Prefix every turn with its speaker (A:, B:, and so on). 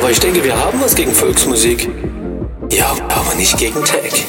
A: Aber ich denke, wir haben was gegen Volksmusik. Ja, aber nicht gegen Tech.